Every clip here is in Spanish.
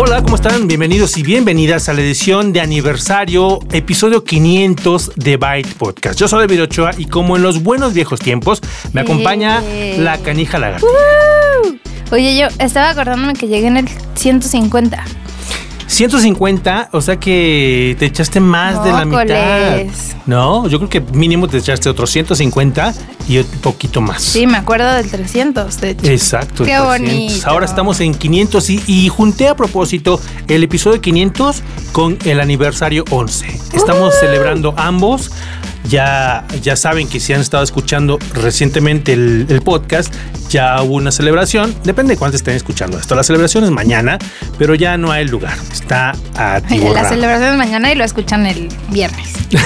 Hola, ¿cómo están? Bienvenidos y bienvenidas a la edición de aniversario, episodio 500 de Byte Podcast. Yo soy David Ochoa y como en los buenos viejos tiempos, me acompaña Eh. la canija lagartija. ¡Woo! Oye, yo estaba acordándome que llegué en el 150. 150, o sea que te echaste más de la mitad. No, yo creo que mínimo te echaste otros 150 y un poquito más. Sí, me acuerdo del 300, de hecho. Exacto. Qué el 300. bonito. Ahora estamos en 500 y, y junté a propósito el episodio 500 con el aniversario 11. Estamos celebrando ambos. Ya, ya saben que si han estado escuchando recientemente el, el podcast, ya hubo una celebración. Depende de cuánto estén escuchando esto. La celebración es mañana, pero ya no hay lugar. Está La atiborrado. celebración es mañana y lo escuchan el viernes.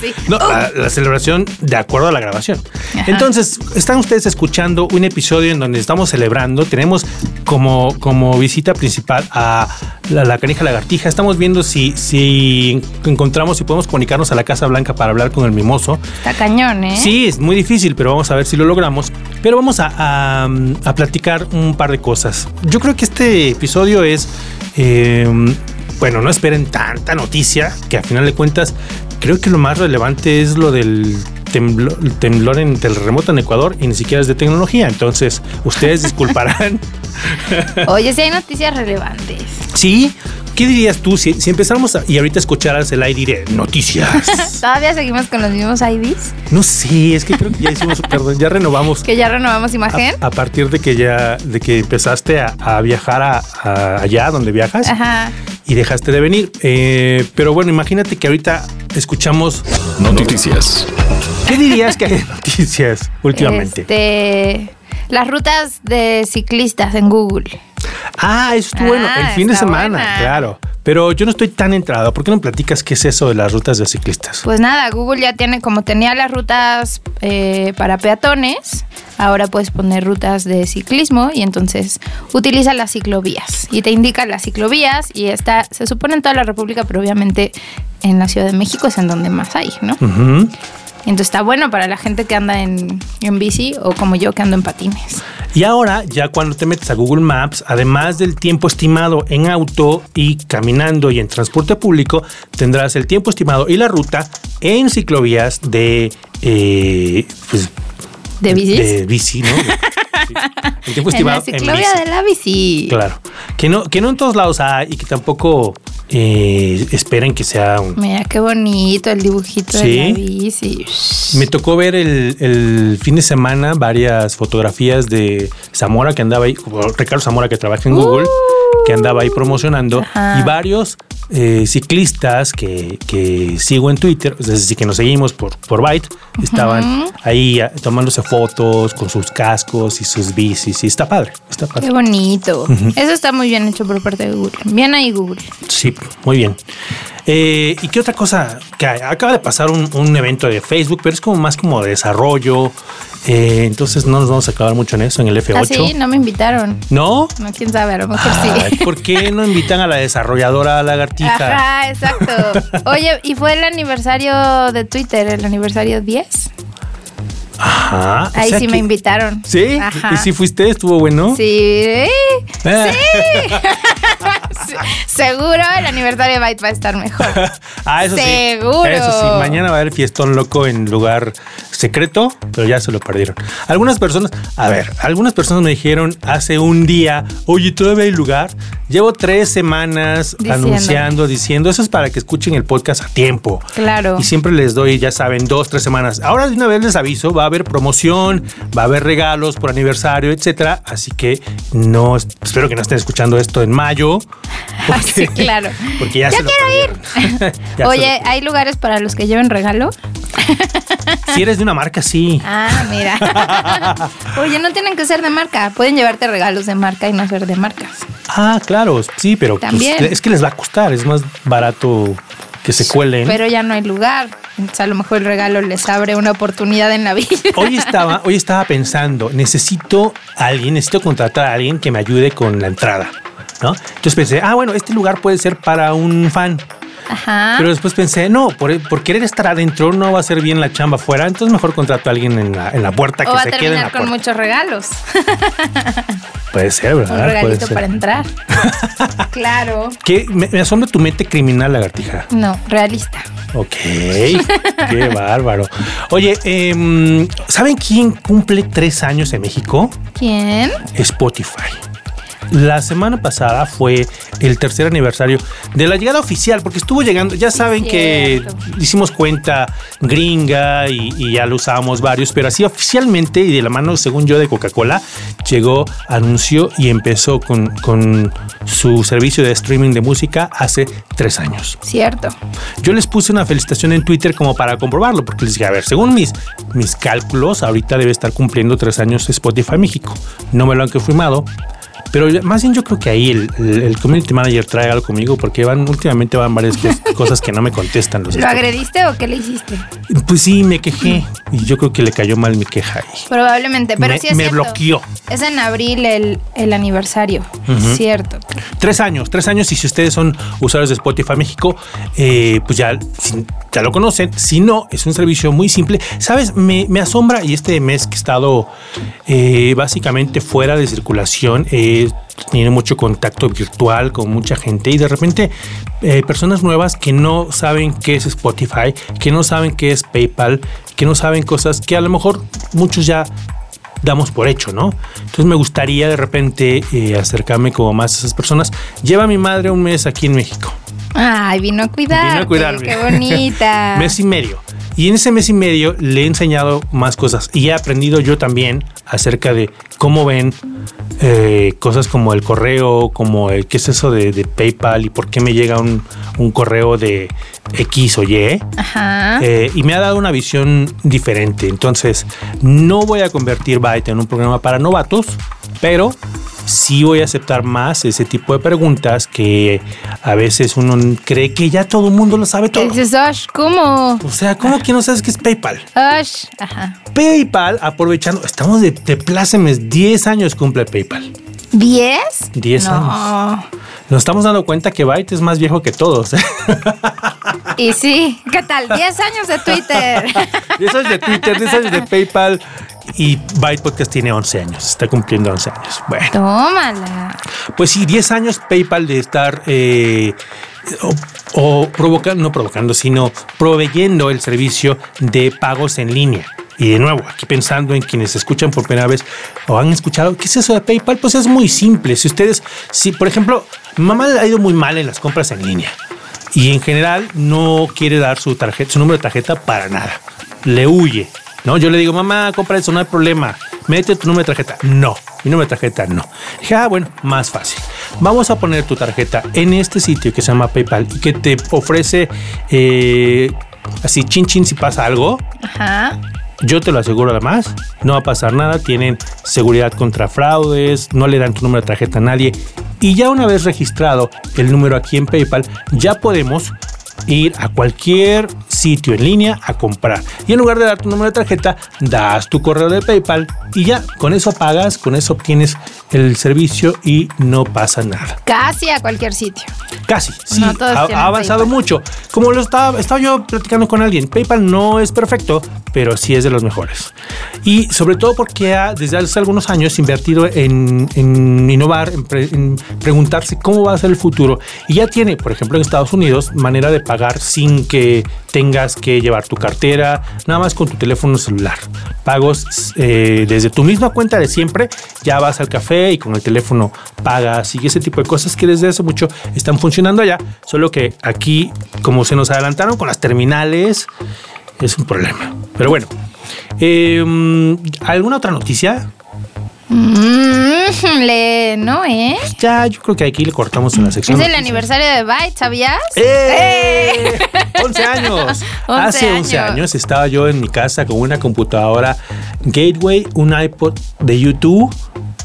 Sí. No, la, la celebración de acuerdo a la grabación. Ajá. Entonces, están ustedes escuchando un episodio en donde estamos celebrando. Tenemos como, como visita principal a la, la canija lagartija. Estamos viendo si, si encontramos, si podemos comunicarnos a la Casa Blanca para hablar con el mimoso. Está cañón, ¿eh? Sí, es muy difícil, pero vamos a ver si lo logramos. Pero vamos a, a- a platicar un par de cosas. Yo creo que este episodio es, eh, bueno, no esperen tanta noticia, que a final de cuentas creo que lo más relevante es lo del temblor, temblor en terremoto en Ecuador y ni siquiera es de tecnología. Entonces, ustedes disculparán. Oye, si hay noticias relevantes. sí, ¿qué dirías tú si, si empezáramos a- y ahorita escucharas el aire de noticias? ¿Todavía seguimos con los mismos IDs? No sé, es que creo que ya hicimos, perdón, ya renovamos. Que ya renovamos imagen. A, a partir de que ya, de que empezaste a, a viajar a allá donde viajas Ajá. Y dejaste de venir. Eh, pero bueno, imagínate que ahorita escuchamos. Noticias. ¿Qué dirías que hay de noticias últimamente? Este, las rutas de ciclistas en Google. Ah, eso estuvo bueno. El Ah, fin de semana, buena. claro. Pero yo no estoy tan entrado. ¿Por qué no platicas qué es eso de las rutas de ciclistas? Pues nada, Google ya tiene, como tenía las rutas eh, para peatones, ahora puedes poner rutas de ciclismo y entonces utiliza las ciclovías y te indica las ciclovías y está, se supone en toda la República, pero obviamente en la Ciudad de México es en donde más hay, ¿no? Y entonces está bueno para la gente que anda en, en bici o como yo que ando en patines. Y ahora, ya cuando te metes a Google Maps, además del tiempo estimado en auto y caminando y en transporte público, tendrás el tiempo estimado y la ruta en ciclovías de, eh, pues, ¿De bicis? de bici, ¿no? Sí. El tiempo en estimado la en, ciclovía bici. de la bici. Claro. Que no, que no en todos lados hay y que tampoco eh, esperen que sea un, Mira qué bonito el dibujito Sí. de la bici. Me tocó ver el, el fin de semana varias fotografías de Zamora que andaba ahí, Ricardo Zamora que trabaja en Google, que andaba ahí promocionando. Ajá. y varios eh, ciclistas que, que sigo en Twitter, es decir, que nos seguimos por, por Byte, estaban ahí ah, tomándose fotos con sus cascos y sus bicis, y está padre, está padre. Qué bonito. Eso está muy bien hecho por parte de Google. Bien ahí Google. Sí, muy bien. Eh, ¿Y qué otra cosa? Que acaba de pasar un, un evento de Facebook, pero es como más como de desarrollo. eh, entonces no nos vamos a acabar mucho en eso, en el F8. Ah, sí, no me invitaron. ¿No? No, quién sabe, a lo mejor Ay, sí. ¿Por qué no invitan a la desarrolladora lagartija? Ajá, exacto. Oye, ¿y fue el aniversario de Twitter, el aniversario 10? Ajá. o Ahí sea sí que- me invitaron. ¿Sí? Ajá. ¿Y si fuiste? ¿Estuvo bueno? Sí. Eh, Sí. Seguro el aniversario de Byte va a estar mejor. ah, eso Seguro. sí. Eso sí, mañana va a haber fiestón loco en lugar secreto, pero ya se lo perdieron. Algunas personas, a ver, algunas personas me dijeron hace un día, oye, todavía hay lugar. Llevo tres semanas Diciendo. anunciando, diciendo, eso es para que escuchen el podcast a tiempo. Claro. Y siempre les doy, ya saben, dos, tres semanas. Ahora de una vez les aviso, va a haber promoción, va a haber regalos por aniversario, etcétera. Así que no, espero que no estén escuchando esto en mayo. Sí, claro. Porque ya, Ya se lo quiero se Oye, ¿hay lugares para los que lleven regalo? lo- si eres de una marca, sí. Ah, mira. Oye, no tienen que ser de marca. Pueden llevarte regalos de marca y no ser de marcas. Ah, claro, sí, pero pues, También. es que les va a costar, es más barato que se cuelen. Pero ya no hay lugar. Entonces, a lo mejor el regalo les abre una oportunidad en la vida. Hoy estaba, hoy estaba pensando, necesito a alguien, necesito contratar a alguien que me ayude con la entrada, ¿no? Entonces pensé, ah, bueno, este lugar puede ser para un fan. Ajá. Pero después pensé, no, por, por querer estar adentro no va a ser bien la chamba afuera, entonces mejor contrato a alguien en la, en la puerta o que va a se quede en la terminar con puerta. muchos regalos. Puede ser, Un ¿verdad? Puede regalito para entrar. claro. ¿Qué? Me, me asombra tu mente criminal, lagartija. No, realista. Ok, qué bárbaro. Oye, em, ¿saben quién cumple tres años en México? ¿Quién? Spotify. La semana pasada fue el tercer aniversario de la llegada oficial, porque estuvo llegando, ya saben que hicimos cuenta gringa y, y ya lo usábamos varios, pero así oficialmente y de la mano, según yo, de Coca-Cola, llegó, anunció y empezó con, con su servicio de streaming de música hace tres años. Cierto. Yo les puse una felicitación en Twitter como para comprobarlo, porque les dije, a ver, según mis, mis cálculos, ahorita debe estar cumpliendo tres años Spotify México. No me lo han confirmado. Pero más bien yo creo que ahí el, el- el community manager trae algo conmigo porque van últimamente van varias cos- cosas que no me contestan los ¿Lo agrediste o qué le hiciste? Pues sí, me quejé y yo creo que le cayó mal mi queja ahí. Probablemente, pero me, sí es me cierto. bloqueó. Es en abril el, el aniversario. Cierto. Tres años, tres años y si ustedes son usuarios de Spotify México, eh, pues ya, ya lo conocen. Si no, es un servicio muy simple. Sabes, me, asombra y este mes que he estado eh, básicamente fuera de circulación, tiene mucho contacto virtual con mucha gente y de repente eh, personas nuevas que no saben qué es Spotify, que no saben qué es PayPal, que no saben cosas que a lo mejor muchos ya damos por hecho, ¿no? Entonces me gustaría de repente eh, acercarme como más a esas personas. Lleva mi madre un mes aquí en México. Ay, vino a cuidar. Vino a cuidarme. Qué bonita. mes y medio. Y en ese mes y medio le he enseñado más cosas y he aprendido yo también acerca de cómo ven eh, cosas como el correo, como el, qué es eso de, de PayPal y por qué me llega un, un correo de X o Y. Ajá. Eh, y me ha dado una visión diferente. Entonces, no voy a convertir Byte en un programa para novatos, pero sí voy a aceptar más ese tipo de preguntas que a veces uno cree que ya todo el mundo lo sabe ¿Qué todo. dices, Osh? ¿Cómo? O sea, ¿cómo que no sabes qué es PayPal? Osh. Ajá. PayPal, aprovechando, estamos de, de plácemes, 10 años cumple PayPal. ¿Diez? 10 no. Nos estamos dando cuenta que Byte es más viejo que todos. ¿eh? Y sí, ¿qué tal? Diez años de Twitter. 10 años de Twitter, 10 años de PayPal y Byte Podcast tiene 11 años, está cumpliendo 11 años. Bueno. Tómala. Pues sí, 10 años PayPal de estar eh, o, o provocando, no provocando, sino proveyendo el servicio de pagos en línea. Y de nuevo, aquí pensando en quienes escuchan por primera vez o han escuchado, ¿qué es eso de PayPal? Pues es muy simple. Si ustedes, si por ejemplo, mamá le ha ido muy mal en las compras en línea y en general no quiere dar su tarjeta, su número de tarjeta para nada. Le huye. ¿No? Yo le digo, mamá, compra eso, no hay problema. Mete tu número de tarjeta. No, mi número de tarjeta no. Dije, ah, bueno, más fácil. Vamos a poner tu tarjeta en este sitio que se llama PayPal y que te ofrece eh, así, chin chin, si pasa algo. Ajá. Yo te lo aseguro además, no va a pasar nada, tienen seguridad contra fraudes, no le dan tu número de tarjeta a nadie. Y ya una vez registrado el número aquí en PayPal, ya podemos ir a cualquier sitio en línea a comprar. Y en lugar de dar tu número de tarjeta, das tu correo de PayPal y ya, con eso pagas, con eso obtienes el servicio y no pasa nada. Casi a cualquier sitio. Casi, sí, No ha, avanzado PayPal. mucho. Como lo estaba, estaba yo platicando con alguien, PayPal no es perfecto, pero sí es de los mejores. Y sobre todo porque ha, desde hace algunos años, invertido en, innovar, en preguntarse cómo va a ser el futuro. Y ya tiene, por ejemplo, en Estados Unidos, manera de pagar sin que tengas que llevar tu cartera, nada más con tu teléfono celular. Pagos eh, desde tu misma cuenta de siempre, ya vas al café y con el teléfono pagas y ese tipo de cosas que desde hace mucho están funcionando allá, solo que aquí, como se nos adelantaron con las terminales, es un problema. Pero bueno, eh, ¿alguna otra noticia? Mm, ¿no, eh? Ya, yo creo que aquí le cortamos en la sección. Es el aniversario de Byte, ¿sabías? ¡Eh! 11 años. 11 Hace 11 años. años estaba yo en mi casa con una computadora Gateway, un iPod de YouTube,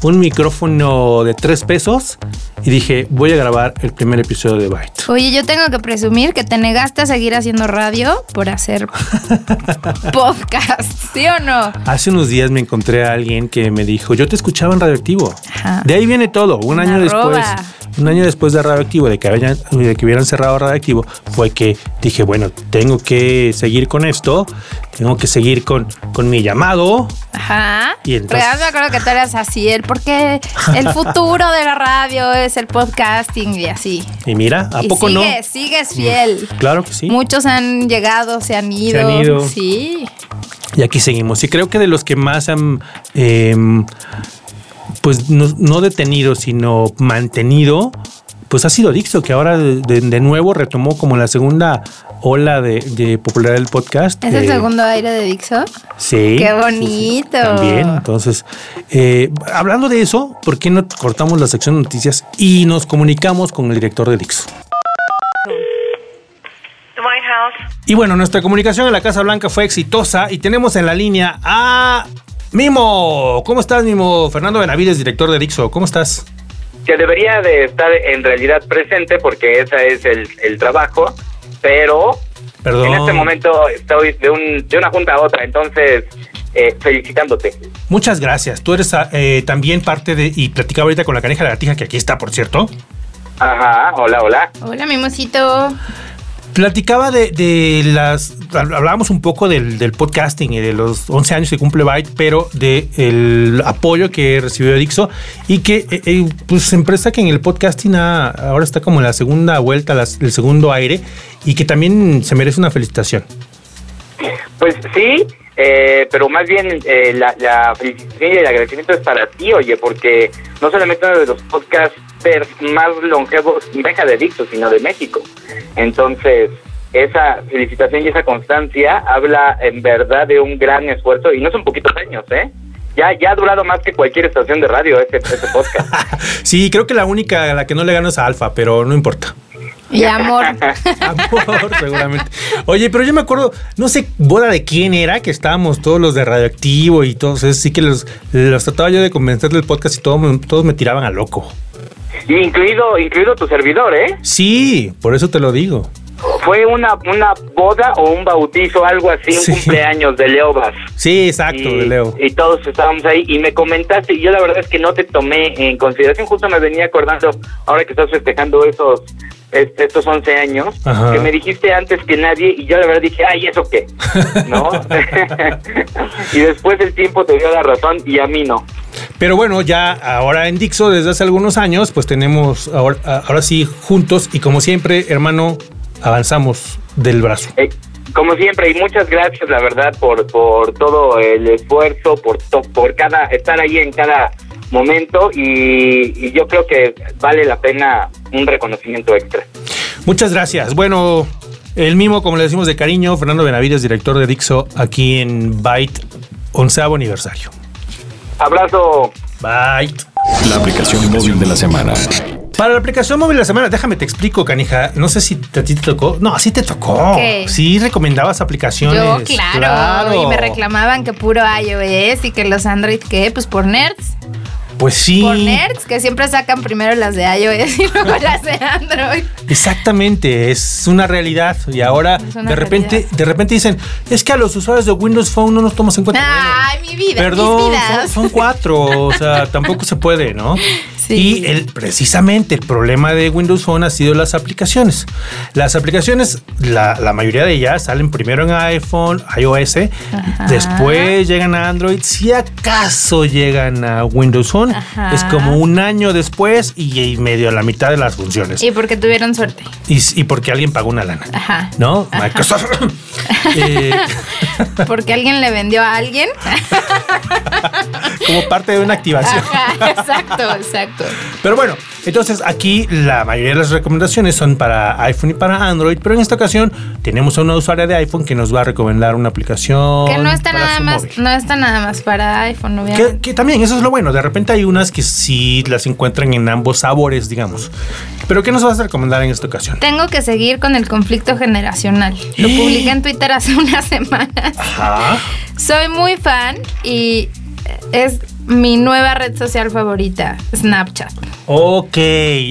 un micrófono de 3 pesos y dije, voy a grabar el primer episodio de Byte. Oye, yo tengo que presumir que te negaste a seguir haciendo radio por hacer podcast, ¿sí o no? Hace unos días me encontré a alguien que me dijo, yo te escuchaba en Radioactivo. Ajá. De ahí viene todo. Un Una año después. Un año después de Radioactivo, de que, hayan- de que hubieran cerrado Radioactivo, fue que dije, bueno, tengo que seguir con esto, tengo que seguir con, con mi llamado. Ajá. Y entonces- Real me acuerdo que tú eras así, el porque el futuro de la radio es el podcasting y así. Y mira, ¿a y poco no? sigues, sigues fiel. Claro que sí. Muchos han llegado, se han ido. han ido. Sí. Y aquí seguimos. Y creo que de los que más han, em, pues no, no detenido, sino mantenido, pues ha sido Dixo, que ahora de, de- de nuevo retomó como la segunda ola de, de popularidad del podcast. ¿Es el Eh, segundo aire de Dixo? Sí. ¡Qué sí, sí, bonito! también. Entonces, eh, hablando de eso, ¿por qué no cortamos la sección de noticias y nos comunicamos con el director de Dixo? The White House. Y bueno, nuestra comunicación en la Casa Blanca fue exitosa y tenemos en la línea a Mimo. ¿Cómo estás, Mimo? Fernando Benavides, director de Dixo. ¿Cómo estás? que debería de estar en realidad presente porque ese es el, el trabajo, pero Perdón. en este momento estoy de, un, de una junta a otra, entonces eh, felicitándote. Muchas gracias. Tú eres eh, también parte de, y platicaba ahorita con la caneja de la tija, que aquí está, por cierto. Ajá, hola, hola. Hola, mimosito. Platicaba de, de las. Hablábamos un poco del, del podcasting y de los 11 años que cumple Byte, pero del apoyo que recibió Dixo y que, eh, eh, pues, empresa que en el podcasting ha- ahora está como en la segunda vuelta, las- el segundo aire y que también se merece una felicitación. Pues sí, eh, pero más bien eh, la, felicitación y el agradecimiento es para ti, oye, porque no solamente uno de los podcasters más longevos, deja de Dixo, sino de México. Entonces, esa felicitación y esa constancia habla en verdad de un gran esfuerzo, y no son poquitos años, ¿eh? Ya, ya ha durado más que cualquier estación de radio este, este podcast. Sí, creo que la única a la que no le gano es a Alfa, pero no importa. Y amor. Amor, seguramente. Oye, pero yo me acuerdo, no sé, boda de quién era, que estábamos todos los de Radioactivo y todos, es, sí que los, los trataba yo de convencer del podcast y todo me- todos me tiraban a loco. Y incluido, incluido tu servidor, ¿eh? Sí, por eso te lo digo. Fue una, una boda o un bautizo, algo así, un cumpleaños de Leobas. Sí, exacto, y, de Leo. y todos estábamos ahí y me comentaste y yo la verdad es que no te tomé en consideración, justo me venía acordando ahora que estás festejando esos est- estos 11 años, Ajá. que me dijiste antes que nadie y yo la verdad dije, ay, ¿eso qué? ¿No? y después el tiempo te dio la razón y a mí no. Pero bueno, ya ahora en Dixo, desde hace algunos años, pues tenemos ahora, ahora sí juntos y como siempre, hermano, avanzamos del brazo. Eh, como siempre, y muchas gracias, la verdad, por, por todo el esfuerzo, por, to- por cada estar ahí en cada momento y, y yo creo que vale la pena un reconocimiento extra. Muchas gracias. Bueno, el mismo, como le decimos de cariño, Fernando Benavides, director de Dixo, aquí en Byte, onceavo aniversario. Abrazo. Byte. La aplicación móvil de la semana. Para la aplicación móvil de la semana, déjame te explico, canija. No sé si a ti te tocó. No, sí te tocó. ¿Qué? Sí recomendabas aplicaciones. Yo, claro, Y me reclamaban que puro iOS y que los Android, ¿qué? Pues por nerds. Pues sí. Por nerds, que siempre sacan primero las de iOS y luego las de Android. Exactamente, es una realidad. Y ahora de repente, realidad. de repente dicen, es que a los usuarios de Windows Phone no nos tomas en cuenta. Ay, mi vida, Perdón, mis son, son cuatro, o sea, tampoco se puede, ¿no? Sí. Y el, precisamente el problema de Windows Phone ha sido las aplicaciones. Las aplicaciones, la, la mayoría de ellas salen primero en iPhone, iOS, después llegan a Android, si acaso llegan a Windows Phone, Ajá. es como un año después y, y medio a la mitad de las funciones. Y porque tuvieron suerte. Y, y porque alguien pagó una lana. Ajá. ¿No? Microsoft. Eh, Porque alguien le vendió a alguien. como parte de una activación. Exacto, exacto. Pero bueno, entonces aquí la mayoría de las recomendaciones son para iPhone y para Android, pero en esta ocasión tenemos a una usuaria de iPhone que nos va a recomendar una aplicación. Que no está para nada su más, móvil. no está nada más para iPhone, obviamente. Que, que también, eso es lo bueno. De repente hay unas que sí las encuentran en ambos sabores, digamos. Pero ¿qué nos vas a recomendar en esta ocasión? Tengo que seguir con el conflicto generacional. Lo publiqué en Twitter hace unas semanas. Ajá. Soy muy fan y es mi nueva red social favorita, Snapchat. Ok,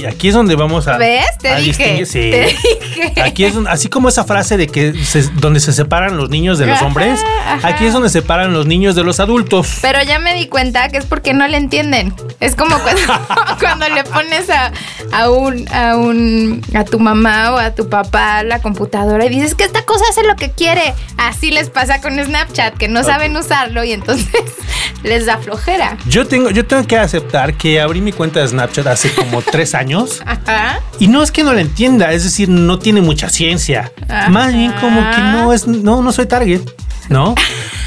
aquí es donde vamos a. ¿Ves? Te a dije, sí. te dije. Aquí es donde- así como esa frase de que se- donde se separan los niños de los Ajá, hombres, ajá. aquí es donde se separan los niños de los adultos. Pero ya me di cuenta que es porque no le entienden. Es como cuando, cuando le pones a, a un, a un a tu mamá o a tu papá la computadora y dices que esta cosa hace lo que quiere. Así les pasa con Snapchat, que no saben usarlo y entonces les da flojera. Yo tengo, yo tengo que aceptar que abrí mi cuenta de Snapchat hace como tres años. Ajá. Y no es que no la entienda, es decir, no tiene mucha ciencia. Ajá. Más bien como que no es, no, no soy target, ¿no?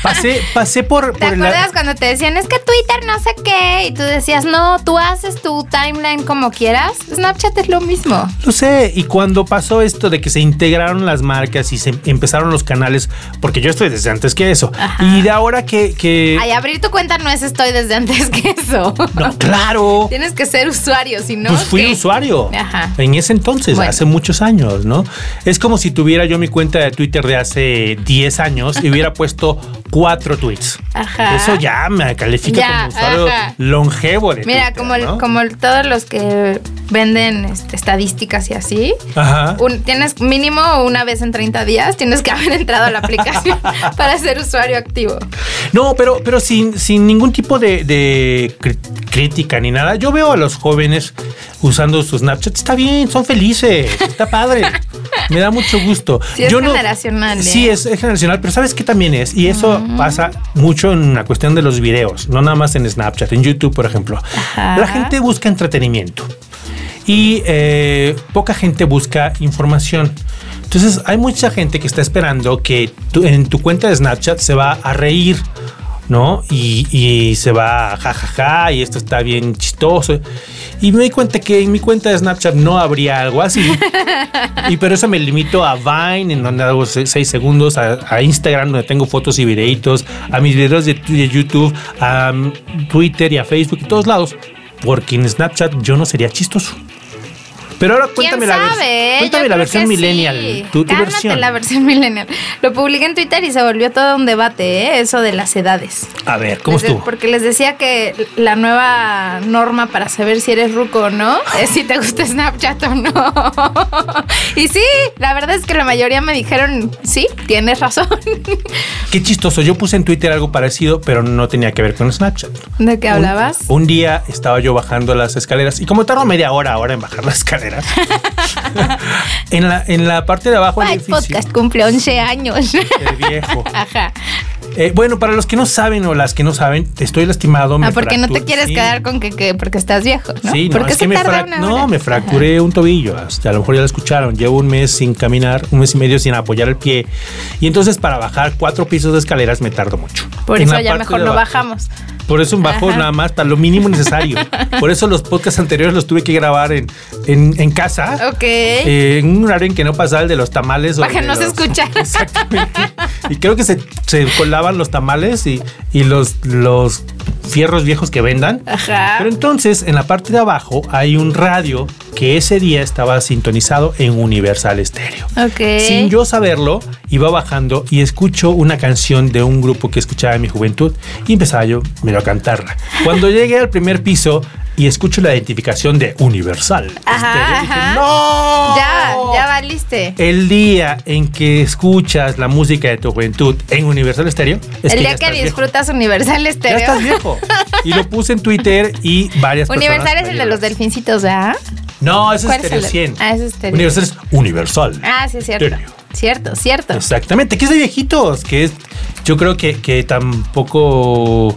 Pasé, pasé por, ¿Te por acuerdas cuando te decían es que Twitter no sé qué? Y tú decías, no, tú haces tu timeline como quieras. Snapchat es lo mismo. Lo sé, y cuando pasó esto de que se integraron las marcas y se empezaron los canales, porque yo estoy desde antes que eso, Ajá. y de ahora que... que Ay, abrir tu cuenta no es estoy desde antes que eso. no, claro. Tienes que ser usuario, si no. Pues fui ¿qué? usuario Ajá. en ese entonces, Bueno. hace muchos años, ¿no? Es como si tuviera yo mi cuenta de Twitter de hace 10 años y hubiera puesto cuatro tweets. Ajá. Eso ya me califica Ya, como usuario ajá. longevo de Mira, Twitter, como, como todos los que venden este, estadísticas y así, Ajá. un- tienes mínimo una vez en 30 días, tienes que haber entrado a la aplicación para ser usuario activo. No, pero, pero sin, sin ningún tipo de, crítica ni nada. Yo veo a los jóvenes usando su Snapchat. Está bien, son felices. Está padre. Me da mucho gusto. Sí, es Yo no- generacional, ¿eh? Sí, es, es generacional, pero ¿sabes qué también es? Y eso pasa mucho en la cuestión de los videos, no nada más en Snapchat, en YouTube, por ejemplo. Ajá. La gente busca entretenimiento y eh, poca gente busca información. Entonces hay mucha gente que está esperando que en tu cuenta de Snapchat se va a reír, ¿no? Y, y se va jajaja y esto está bien chistoso. Y me di cuenta que en mi cuenta de Snapchat no habría algo así. y pero eso me limito a Vine, en donde hago 6 segundos, a, a Instagram, donde tengo fotos y videitos, a mis videos de, de YouTube, a mm, Twitter y a Facebook y todos lados. Porque en Snapchat yo no sería chistoso. Pero ahora ¿Quién cuéntame la, sabe? cuéntame Yo la versión millennial, sí. tu, tu versión. la versión millennial. Lo publiqué en Twitter y se volvió todo un debate, ¿eh? eso de las edades. A ver, ¿cómo Les estuvo? Porque les decía que la nueva norma para saber si eres ruco o no es si te gusta Snapchat o no. y sí, la verdad es que la mayoría me dijeron, sí, tienes razón. Qué chistoso. Yo puse en Twitter algo parecido, pero no tenía que ver con Snapchat. ¿De qué Un- hablabas? Un, día estaba yo bajando las escaleras y como tardo media hora ahora en bajar las escaleras, en, la, en la parte de abajo del edificio. podcast cumple 11 años. El viejo. Ajá. Eh, bueno, para los que no saben o las que no saben, estoy lastimado. me Ah, porque no te quieres sí. quedar con que, que porque estás viejo, ¿no? Sí, no, porque es que me, una no, me fracturé un tobillo. Hasta a lo mejor ya lo escucharon. Llevo un mes sin caminar, un mes y medio sin apoyar el pie. Y entonces para bajar cuatro pisos de escaleras me tardo mucho. Por En eso ya mejor no bajamos. Por eso bajo Ajá. nada más para lo mínimo necesario. Por eso los podcasts anteriores los tuve que grabar en, en, en casa. Ok. eh, en un horario en que no pasaba el de los tamales. Para que no se escuchara. Exactamente. Y creo que se, se los tamales y, y los, los fierros viejos que vendan. Ajá. Pero entonces, en la parte de abajo hay un radio que ese día estaba sintonizado en Universal Stereo. Ok. Sin yo saberlo, iba bajando y escucho una canción de un grupo que escuchaba en mi juventud y empezaba yo a cantarla. Cuando llegué al primer piso y escucho la identificación de Universal Ajá, dije, ajá. ¡No! Ya, ya valiste. El día en que escuchas la música de tu juventud en Universal Stereo, es el ya día que viejo. disfrutas Universal Ya Stereo. estás viejo. Y lo puse en Twitter y varias Universal personas. es el de los delfincitos, ¿verdad? No, es ¿Cuál es Stereo el- 100. Ah, es Stereo. Universal es Universal. Ah, sí, es cierto. Stereo. Cierto, cierto. Exactamente, que es de viejitos, que es, yo creo que, que tampoco,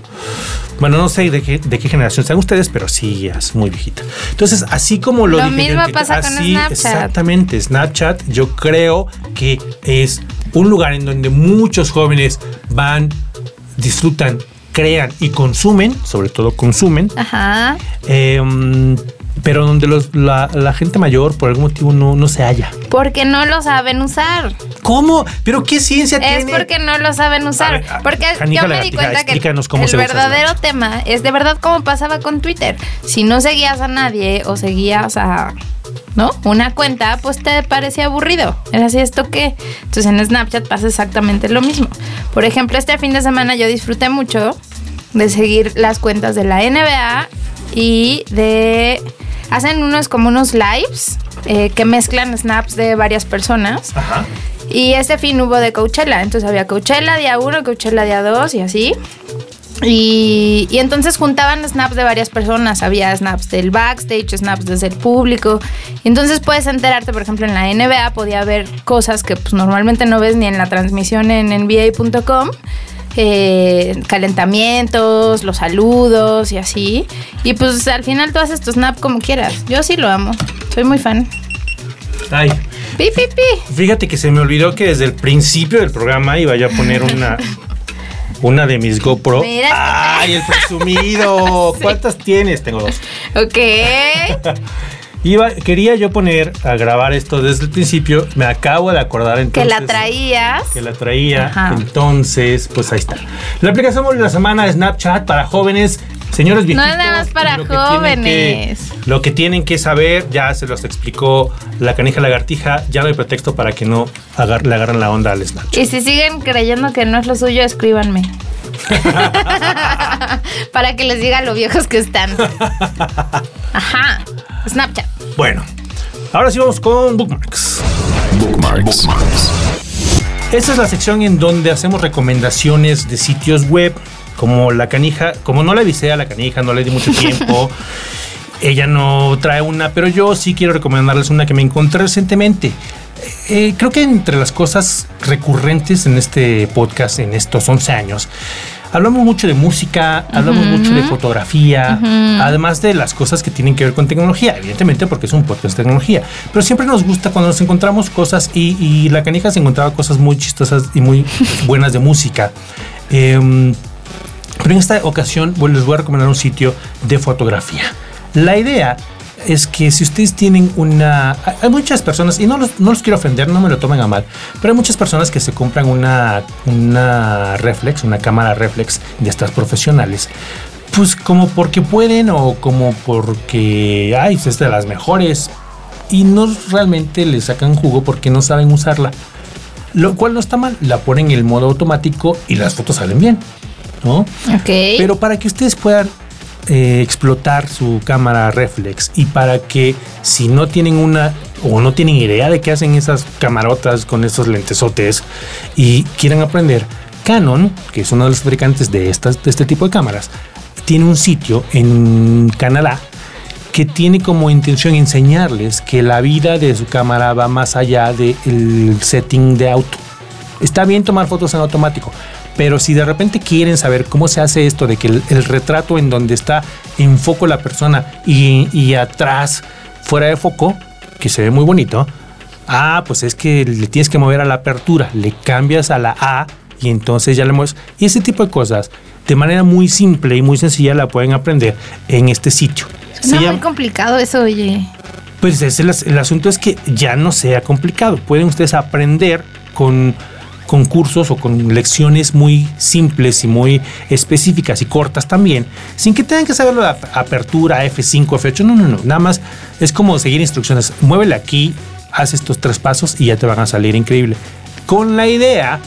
bueno, no sé de qué, de qué generación sean ustedes, pero sí es muy viejita. Entonces, así como lo, Lo dije mismo pasa con así, Snapchat. Exactamente, Snapchat yo creo que es un lugar en donde muchos jóvenes van, disfrutan, crean y consumen, sobre todo consumen, Ajá. eh, pero donde los, la, la gente mayor por algún motivo no, no se halla. Porque no lo saben usar. ¿Cómo? ¿Pero qué ciencia Es tiene? porque no lo saben usar. A ver, a- porque yo me di cuenta que cómo el se verdadero tema es de verdad como pasaba con Twitter. Si no seguías a nadie o seguías a, ¿no? Una cuenta, pues te parecía aburrido. Era así, ¿esto qué? Entonces en Snapchat pasa exactamente lo mismo. Por ejemplo, este fin de semana yo disfruté mucho de seguir las cuentas de la NBA y de... Hacen unos como unos lives eh, que mezclan snaps de varias personas. Ajá. Y este fin hubo de Coachella, entonces había Coachella día 1, Coachella día 2 y así. Y, y entonces juntaban snaps de varias personas, había snaps del backstage, snaps desde el público. Y entonces puedes enterarte, por ejemplo, en la NBA podía haber cosas que pues, normalmente no ves ni en la transmisión en NBA.com. eh, calentamientos, los saludos y así. Y pues al final tú haces tu snap como quieras. Yo sí lo amo. Soy muy fan. Ay, Pi, pi, pi. fíjate que se me olvidó que desde el principio del programa iba yo a poner una una de mis GoPro. Mira. Ay, el presumido. ¿Cuántas tienes? Tengo dos. Ok. Iba, quería yo poner a grabar esto desde el principio. Me acabo de acordar Que entonces. la traías. que la traía. Ajá. Entonces, pues ahí está. La aplicación de la semana de Snapchat para jóvenes, señores viejitos. es nada más para lo que que- jóvenes. lo que tienen que saber, ya se los explicó la canija lagartija. Ya no hay pretexto para que no agar- le agarren la onda al Snapchat. Y si siguen creyendo que no es lo suyo, escríbanme. Para que les diga lo viejos que están. Ajá. Snapchat. Bueno, ahora sí vamos con bookmarks. Bookmarks. Esta es la sección en donde hacemos recomendaciones de sitios web. Como la canija, como no le avisé a la canija, no le di mucho tiempo. Ella no trae una, pero yo sí quiero recomendarles una que me encontré recientemente. Eh, creo que entre las cosas recurrentes en este podcast, en estos 11 años, hablamos mucho de música, hablamos mucho de fotografía, además de las cosas que tienen que ver con tecnología, evidentemente porque es un podcast de tecnología. Pero siempre nos gusta cuando nos encontramos cosas y, y la canija se encontraba cosas muy chistosas y muy buenas de música. Em, pero en esta ocasión bueno, les voy a recomendar un sitio de fotografía. La idea es que si ustedes tienen una... hay- muchas personas, y no los, no los quiero ofender, no me lo tomen a mal, pero hay muchas personas que se compran una, una reflex, una cámara reflex de estas profesionales. Pues como porque pueden o como porque, ay, es de las mejores. Y no realmente le sacan jugo porque no saben usarla. Lo cual no está mal. La ponen en el modo automático y las fotos salen bien. ¿No? Ok. Pero para que ustedes puedan eh, explotar su cámara reflex y para que si no tienen una o no tienen idea de qué hacen esas camarotas con esos lentesotes y quieran aprender, Canon, que es uno de los fabricantes de, estas, de este tipo de cámaras, tiene un sitio en Canadá que tiene como intención enseñarles que la vida de su cámara va más allá del setting de auto. Está bien tomar fotos en automático, pero si de repente quieren saber cómo se hace esto de que el, el retrato en donde está en foco la persona y, y atrás fuera de foco, que se ve muy bonito, ah, pues es que le tienes que mover a la apertura, le cambias a la A y entonces ya le mueves. Y ese tipo de cosas, de manera muy simple y muy sencilla, la pueden aprender en este sitio. Suena muy llama- complicado eso, oye. pues es el, el asunto es que ya no sea complicado. Pueden ustedes aprender con, con cursos o con lecciones muy simples y muy específicas y cortas también, sin que tengan que saberlo de ap- apertura, F5, F8, no, no, no, nada más es como seguir instrucciones, muévele aquí, haz estos tres pasos y ya te van a salir increíble. Con la idea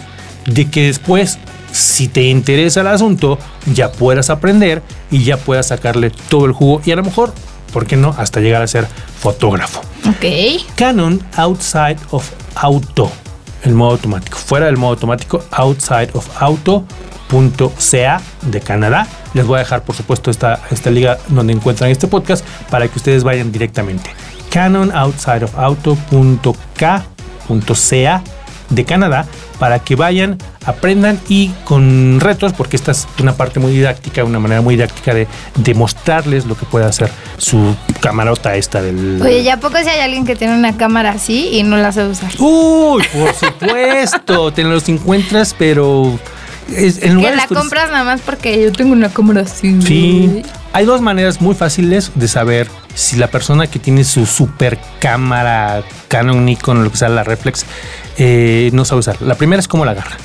de que después, si te interesa el asunto, ya puedas aprender y ya puedas sacarle todo el jugo y a lo mejor, ¿por qué no? Hasta llegar a ser fotógrafo. Ok. Canon Outside of Auto, el modo automático. Fuera del modo automático, Outside of Auto.ca de Canadá. Les voy a dejar, por supuesto, esta, esta liga donde encuentran este podcast para que ustedes vayan directamente. Canon Outside of Auto.k.ca de Canadá para que vayan, aprendan y con retos, porque esta es una parte muy didáctica, una manera muy didáctica de, de mostrarles lo que puede hacer su camarota esta del... Oye, ¿ya a poco si hay alguien que tiene una cámara así y no la sabe usar? Uy, por supuesto, te los encuentras, pero es, en Que la compras nada más porque yo tengo una cámara así. Sí, hay dos maneras muy fáciles de saber si la persona que tiene su super cámara Canon, Nikon o lo que sea, la reflex, eh, no sabe usar. La primera es cómo la agarra.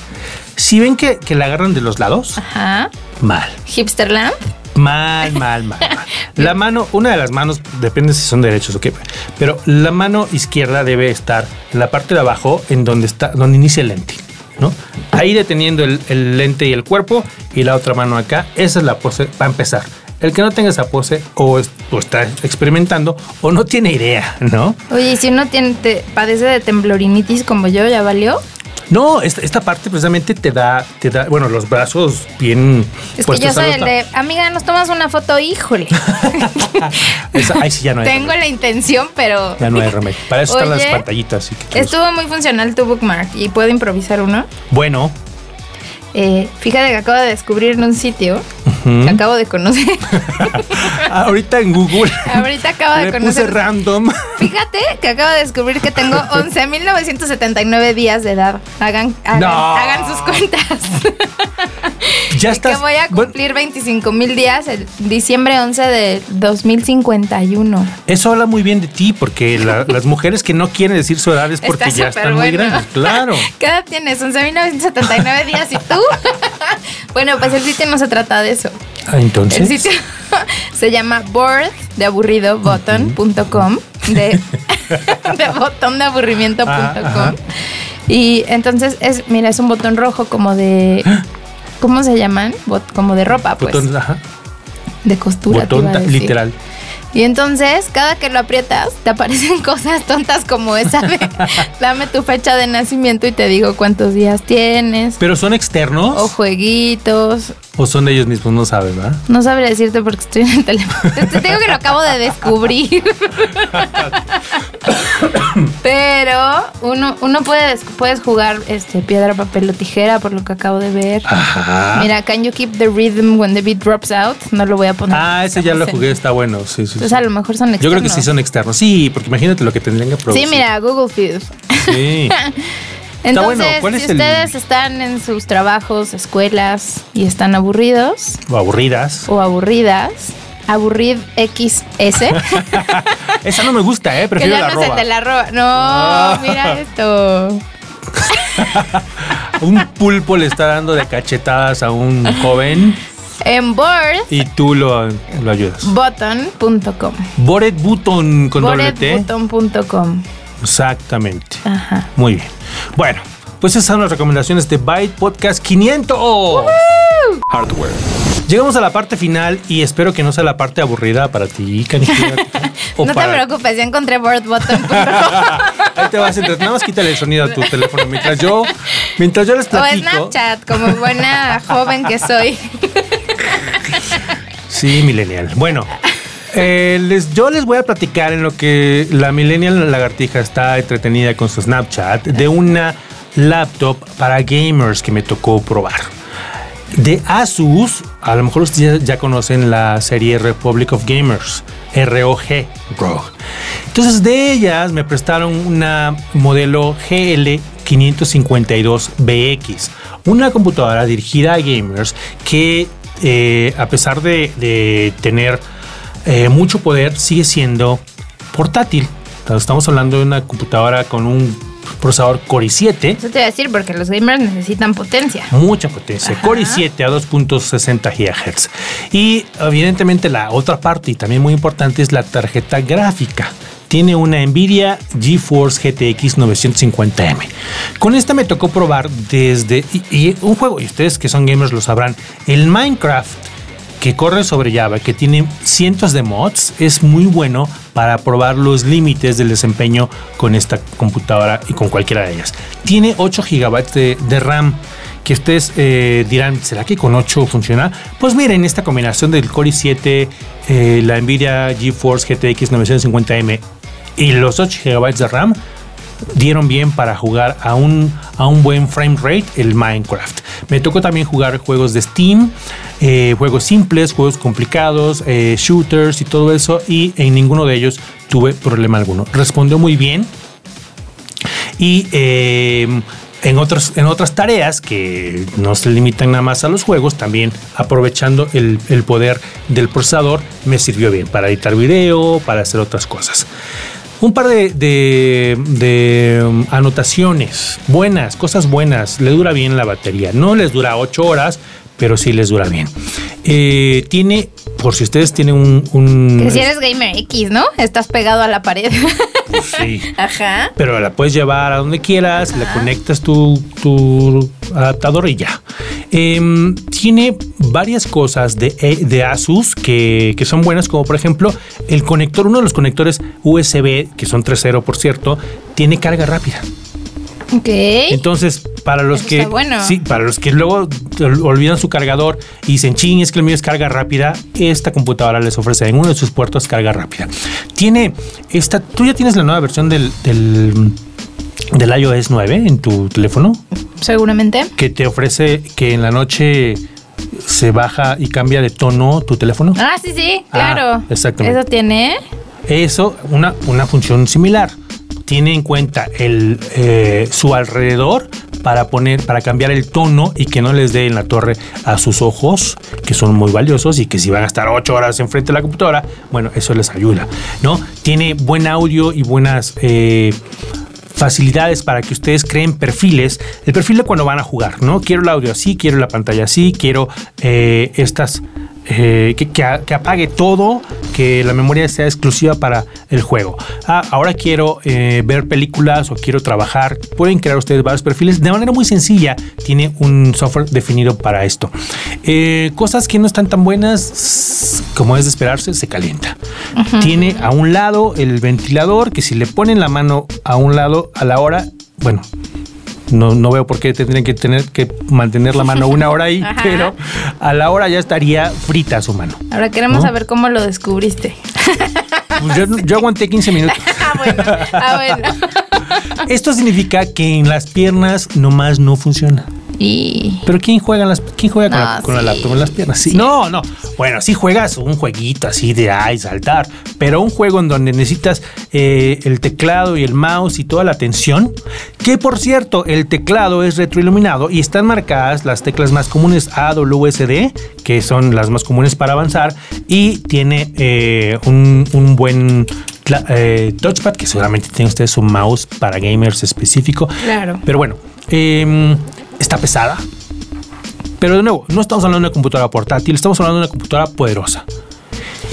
Si ven que, que la agarran de los lados, Ajá. mal. Hipsterland. Mal, mal, mal, mal. La mano, una de las manos, depende si son derechos o qué, pero la mano izquierda debe estar en la parte de abajo, en donde está, donde inicia el lente, ¿no? Ahí deteniendo el, el lente y el cuerpo, y la otra mano acá. Esa es la pose para empezar. El que no tenga esa pose, o, es- o está experimentando, o no tiene idea, ¿no? Oye, y si uno tiene, te- padece de temblorinitis como yo, ¿ya valió? No, esta, esta parte precisamente te da, te da, bueno, los brazos bien. Es que yo soy el de, amiga, nos tomas una foto, híjole. Esa- ahí sí ya no hay. Tengo la intención, pero Ya no hay remedio. Para eso están las pantallitas. así que- estuvo muy funcional tu bookmark y puedo improvisar uno. Bueno, Eh, fíjate que acabo de descubrir en un sitio Ujú. que acabo de conocer. ahorita en Google Ahorita acabo de le puse conocer. random. Fíjate que acabo de descubrir que tengo 11.979 días de edad. Hagan, hagan, No. hagan sus cuentas. Ya que estás. voy a bueno, cumplir 25.000 días el diciembre 11 de 2051. eso habla muy bien de ti, porque la- las mujeres que no quieren decir su edad es porque Está ya están muy bueno. grandes. Claro. ¿Qué edad tienes? 11.979 días y tú. bueno, pues el sitio no se trata de eso. Ah, El Entonces. sitio se llama board de aburrido button.com de, de botón de aburrimiento.com Ah, y entonces es mira es un botón rojo como de ¿cómo se llaman? Bot- como de ropa pues botón, ajá, de costura te botón iba a ta- decir. literal. y entonces cada que lo aprietas te aparecen cosas tontas como esa de dame tu fecha de nacimiento y te digo cuántos días tienes Pero son externos o jueguitos o son ellos mismos, no sabes, ¿verdad? No sabría decirte porque estoy en el teléfono. Te, te digo que lo acabo de descubrir. Pero uno, uno puede, puedes jugar este, piedra, papel o tijera, por lo que acabo de ver. Ajá. Mira, can you keep the rhythm when the beat drops out? No lo voy a poner. Ah, ese ya lo en- jugué, está bueno. Sí, sí, Entonces sí. a lo mejor son externos. Yo creo que sí son externos. Sí, porque imagínate lo que tendrían que producir. Sí, mira, Google Feed. Sí. Entonces, bueno. ¿Cuál si es el- ustedes están en sus trabajos, escuelas y están aburridos O aburridas. o aburridas, aburrid XS. Esa no me gusta, ¿eh? Que Prefiero ya la no es el de la arroba. No, Ah. mira esto. Un pulpo le está dando de cachetadas a un joven En board y tú lo, lo ayudas. button.com. Bored Button con. Boredbutton.com. Exactamente. Ajá. Muy bien. Bueno, pues esas son las recomendaciones de Byte Podcast 500. Hardware. Llegamos a la parte final y espero que no sea la parte aburrida para ti, Canijita. o no para- te preocupes, ya encontré boardbutton.com. Ahí te vas a entrar. Nada más quítale el sonido a tu teléfono mientras yo, mientras yo les o platico. Snapchat, como buena joven que soy. Sí, millennial. Bueno, eh, les, yo les voy a platicar en lo que la millennial lagartija está entretenida con su Snapchat de una laptop para gamers que me tocó probar. De Asus, a lo mejor ustedes ya, conocen la serie Republic of Gamers, ROG. ROG. Entonces de ellas me prestaron una modelo GL 552BX, una computadora dirigida a gamers que eh, a pesar de, de tener eh, mucho poder sigue siendo portátil. Entonces, estamos hablando de una computadora con un procesador Core i7, Eso te iba a decir porque los gamers necesitan potencia. mucha potencia. Ajá. Core i7 a 2.60 GHz. Y evidentemente la otra parte y también muy importante es la tarjeta gráfica. Tiene una Nvidia GeForce GTX 950M. Con esta me tocó probar desde y, y un juego y ustedes que son gamers lo sabrán, el Minecraft que corre sobre Java, que tiene cientos de mods, es muy bueno para probar los límites del desempeño con esta computadora y con cualquiera de ellas. Tiene 8 GB de, RAM. Que ustedes eh, dirán, ¿será que con 8 funciona? Pues miren, esta combinación del Core i7, eh, la Nvidia GeForce GTX 950M y los 8 GB de RAM dieron bien para jugar a un, a un buen frame rate el Minecraft. Me tocó también jugar juegos de Steam, eh, juegos simples, juegos complicados, eh, shooters y todo eso, y en ninguno de ellos tuve problema alguno. Respondió muy bien y eh, en, en otras tareas que no se limitan nada más a los juegos, también aprovechando el, el poder del procesador, me sirvió bien para editar video, para hacer otras cosas. Un par de, de- de, um, anotaciones buenas, cosas buenas. Le dura bien la batería. No les dura 8 horas, pero sí les dura bien. Eh, tiene, por si ustedes tienen un... un- Que si eres gamer X, ¿no? Estás pegado a la pared. sí. Ajá. pero la puedes llevar a donde quieras, le conectas tu, tu adaptador y ya. Em, tiene varias cosas de, eh, de Asus que, que son buenas, como por ejemplo el conector, uno de los conectores USB, que son 3.0 por cierto, tiene carga rápida. Ok. Entonces, para los Eso que está bueno. sí, para los que luego ol- olvidan su cargador y dicen, ching, es que el mío es carga rápida, esta computadora les ofrece en uno de sus puertos carga rápida. Tiene esta, tú ya tienes la nueva versión del, del, del iOS 9 en tu teléfono, Seguramente. que te ofrece que en la noche se baja y cambia de tono tu teléfono. Ah, sí, sí, Ah, claro. exactamente. Eso tiene. Eso, una, una función similar. Tiene en cuenta el, eh, su alrededor para poner, para cambiar el tono y que no les dé en la torre a sus ojos, que son muy valiosos y que si van a estar ocho horas enfrente de la computadora, bueno, eso les ayuda, ¿no? Tiene buen audio y buenas eh, facilidades para que ustedes creen perfiles. El perfil de cuando van a jugar, ¿no? Quiero el audio así, quiero la pantalla así, quiero eh, estas. Eh, que, que apague todo, que la memoria sea exclusiva para el juego. Ah, ahora quiero eh, ver películas o quiero trabajar. Pueden crear ustedes varios perfiles de manera muy sencilla. Tiene un software definido para esto. Eh, cosas que no están tan buenas, como es de esperarse, se calienta. Tiene a un lado el ventilador que si le ponen la mano a un lado a la hora, bueno, no, no veo por qué tendrían que tener que mantener la mano una hora ahí, pero a la hora ya estaría frita su mano. Ahora queremos ¿No? saber cómo lo descubriste. Pues yo, yo aguanté 15 minutos. ah, bueno. Ah, bueno. Esto significa que en las piernas nomás no funciona. Y. Pero ¿quién juega, en las, quién juega con, la, No, con la sí. laptop en las piernas? Sí. Sí. No, no. Bueno, sí juegas un jueguito así de ay, saltar, pero un juego en donde necesitas eh, el teclado y el mouse y toda la atención. Que por cierto, el teclado es retroiluminado y están marcadas las teclas más comunes A, W, S, D, que son las más comunes para avanzar, y tiene eh, un, un buen eh, touchpad, que seguramente tienen ustedes un mouse para gamers específico. Claro. Pero bueno, em, está pesada. Pero de nuevo, no estamos hablando de una computadora portátil, estamos hablando de una computadora poderosa.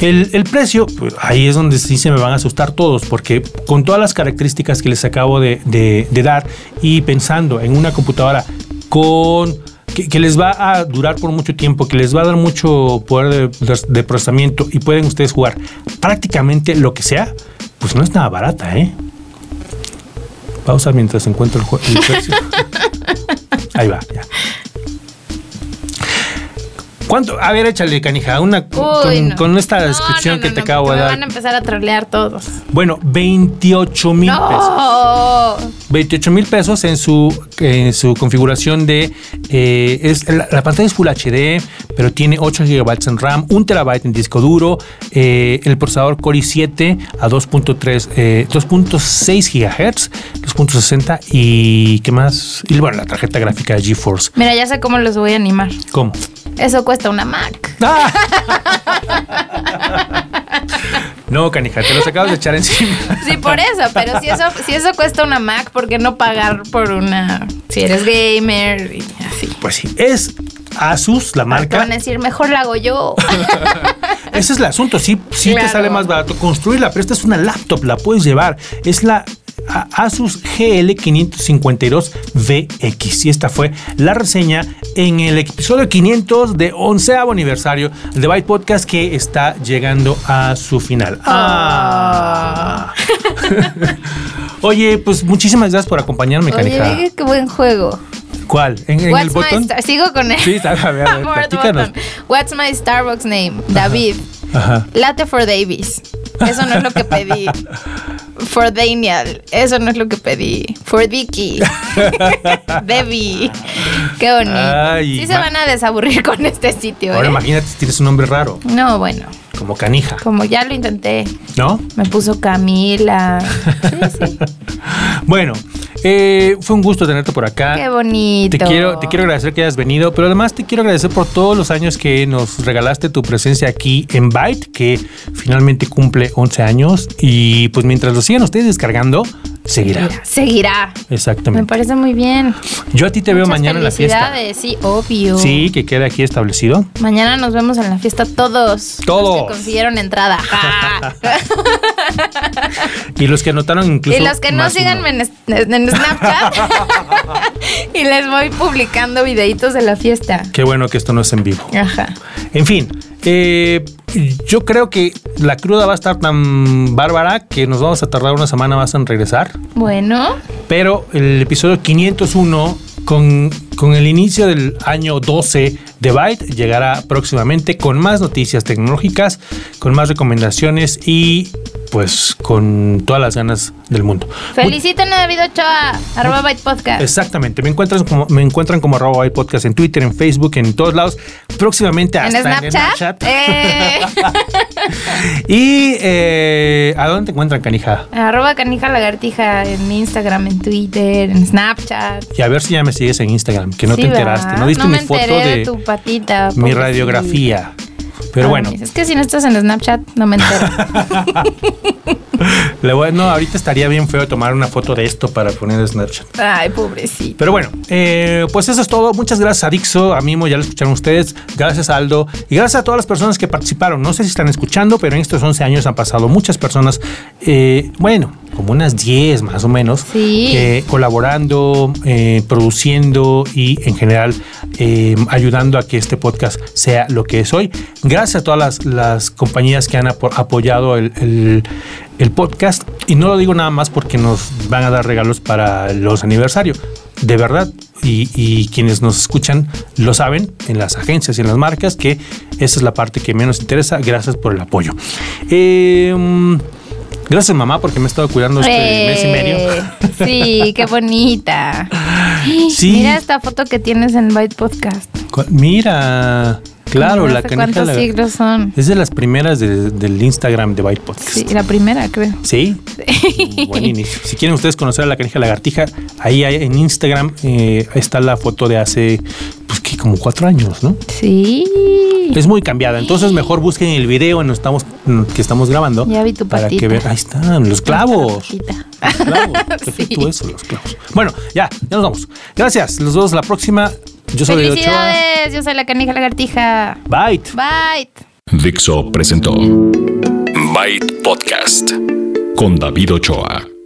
El, el precio, pues, ahí es donde sí se me van a asustar todos, porque con todas las características que les acabo de, dar y pensando en una computadora con que, les va a durar por mucho tiempo, que les va a dar mucho poder de, procesamiento y pueden ustedes jugar prácticamente lo que sea, pues no es nada barata, ¿eh? Pausa mientras encuentro el precio. Ahí va, ya. ¿Cuánto? A ver, échale, canija, una con, Uy, no. con esta descripción no, que te acabo de dar. van a empezar a trolear todos. Bueno, 28 mil pesos. No. 28 mil pesos en su, en su configuración de. eh, es, la, la pantalla es Full HD, pero tiene 8 GB en RAM, 1 TB en disco duro, eh, el procesador Core i7 a 2.3, eh, 2.6 GHz, 2.60 y. ¿Qué más? Y bueno, la tarjeta gráfica de GeForce. Mira, ya sé cómo los voy a animar. ¿Cómo? Eso cuesta una Mac. ¡Ah! No, canija, te los acabas de echar encima. Sí, por eso, pero si eso, si eso cuesta una Mac, ¿por qué no pagar por una? Si eres gamer y así. Pues sí, es Asus la Te marca. van a decir, mejor la hago yo. Ese es el asunto, sí, sí te sale más barato construirla, pero esta es una laptop, la puedes llevar. Es la Asus GL552VX y esta fue la reseña en el episodio 500 de onceavo aniversario de Byte Podcast que está llegando a su final. Ah. Oye, pues muchísimas gracias por acompañarme, Oye, qué buen juego. ¿Cuál? ¿En, en el botón? Sigo con él. Sí, a ver, a. What's my Starbucks name? David. Ajá. Latte for Davis. Eso no es lo que pedí. For Daniel. Eso no es lo que pedí. For Vicky. Debbie. Qué bonito. Ay, sí se van a desaburrir con este sitio. Ahora ¿eh? imagínate si tienes un nombre raro, No, bueno. Como canija, Como ya lo intenté. ¿no? Me puso Camila. Sí, sí. Bueno, eh, fue un gusto tenerte por acá. Qué bonito. Te quiero, te quiero agradecer que hayas venido, pero además te quiero agradecer por todos los años que nos regalaste tu presencia aquí en Byte, que finalmente cumple 11 años. Y pues mientras lo sigan ustedes descargando, seguirá. Seguirá. Seguirá. Me Exactamente. parece muy bien. Yo a ti te veo mañana en la fiesta. Sí, obvio. Sí, que quede aquí establecido. Mañana nos vemos en la fiesta todos. Todos. Los que consiguieron entrada. Ja. Y los que anotaron incluso. y los que no síganme en, en Snapchat. y les voy publicando videitos de la fiesta. Qué bueno que esto no es en vivo. Ajá. En fin, eh, yo creo que la cruda va a estar tan bárbara que nos vamos a tardar una semana más en regresar. Bueno, Pero el episodio 501, con, con el inicio del año 12 de Byte, llegará próximamente con más noticias tecnológicas, con más recomendaciones y pues con todas las ganas del mundo. feliciten a David Ochoa. Arroba Byte Podcast. Exactamente, me encuentran como me encuentran como arroba Byte podcast en Twitter, en Facebook, en todos lados. Próximamente ¿En hasta en Snapchat? Snapchat. Eh. y eh, ¿a dónde te encuentran, canija? Arroba canija lagartija en Instagram, en Twitter, en Snapchat. Y a ver si ya me sigues en Instagram, que no Sí, te enteraste, ¿verdad? no diste no mi foto enteré de, tu patita. mi radiografía. Pero Ay, bueno, Es que si no estás en Snapchat, no me entero. le voy- no, ahorita estaría bien feo tomar una foto de esto para poner en Snapchat. Ay, pobrecito. Pero bueno, eh, pues eso es todo. Muchas gracias a Dixo, a Mimo, ya lo escucharon ustedes. Gracias a Aldo y gracias a todas las personas que participaron. No sé si están escuchando, pero en estos 11 años han pasado muchas personas, eh, bueno, como unas 10 más o menos, Sí. eh, colaborando, eh, produciendo y en general ayudando a que este podcast sea lo que es hoy. Gracias a todas las, las compañías que han apo- apoyado el, el- el podcast. Y no lo digo nada más porque nos van a dar regalos para los aniversarios. De verdad, y, y quienes nos escuchan lo saben en las agencias y en las marcas que esa es la parte que menos interesa. Gracias por el apoyo. Eh, mm, gracias mamá porque me he estado cuidando este mes y medio. Eh, Sí, qué bonita. Sí. Mira esta foto que tienes en Byte Podcast. Mira, claro, la canija ¿Cuántos la- siglos son? es de las primeras de- del Instagram de Byte Podcast. Sí, la primera, creo. Sí. Buen inicio. Si quieren ustedes conocer a la canija lagartija, ahí hay- en Instagram eh, está la foto de hace, pues que como cuatro años, ¿no? Sí. Es muy cambiada. Entonces mejor busquen el video en estamos, mm, que estamos grabando. Ya vi tu Para patita. que vean. Ahí están, los clavos. Los clavos. Sí. eso, los clavos. Bueno, ya, ya nos vamos. Gracias. Los vemos la próxima. Yo soy Ochoa. Felicidades, yo soy la canija lagartija. Bye. Byte. Dixo presentó Byte Podcast con David Ochoa.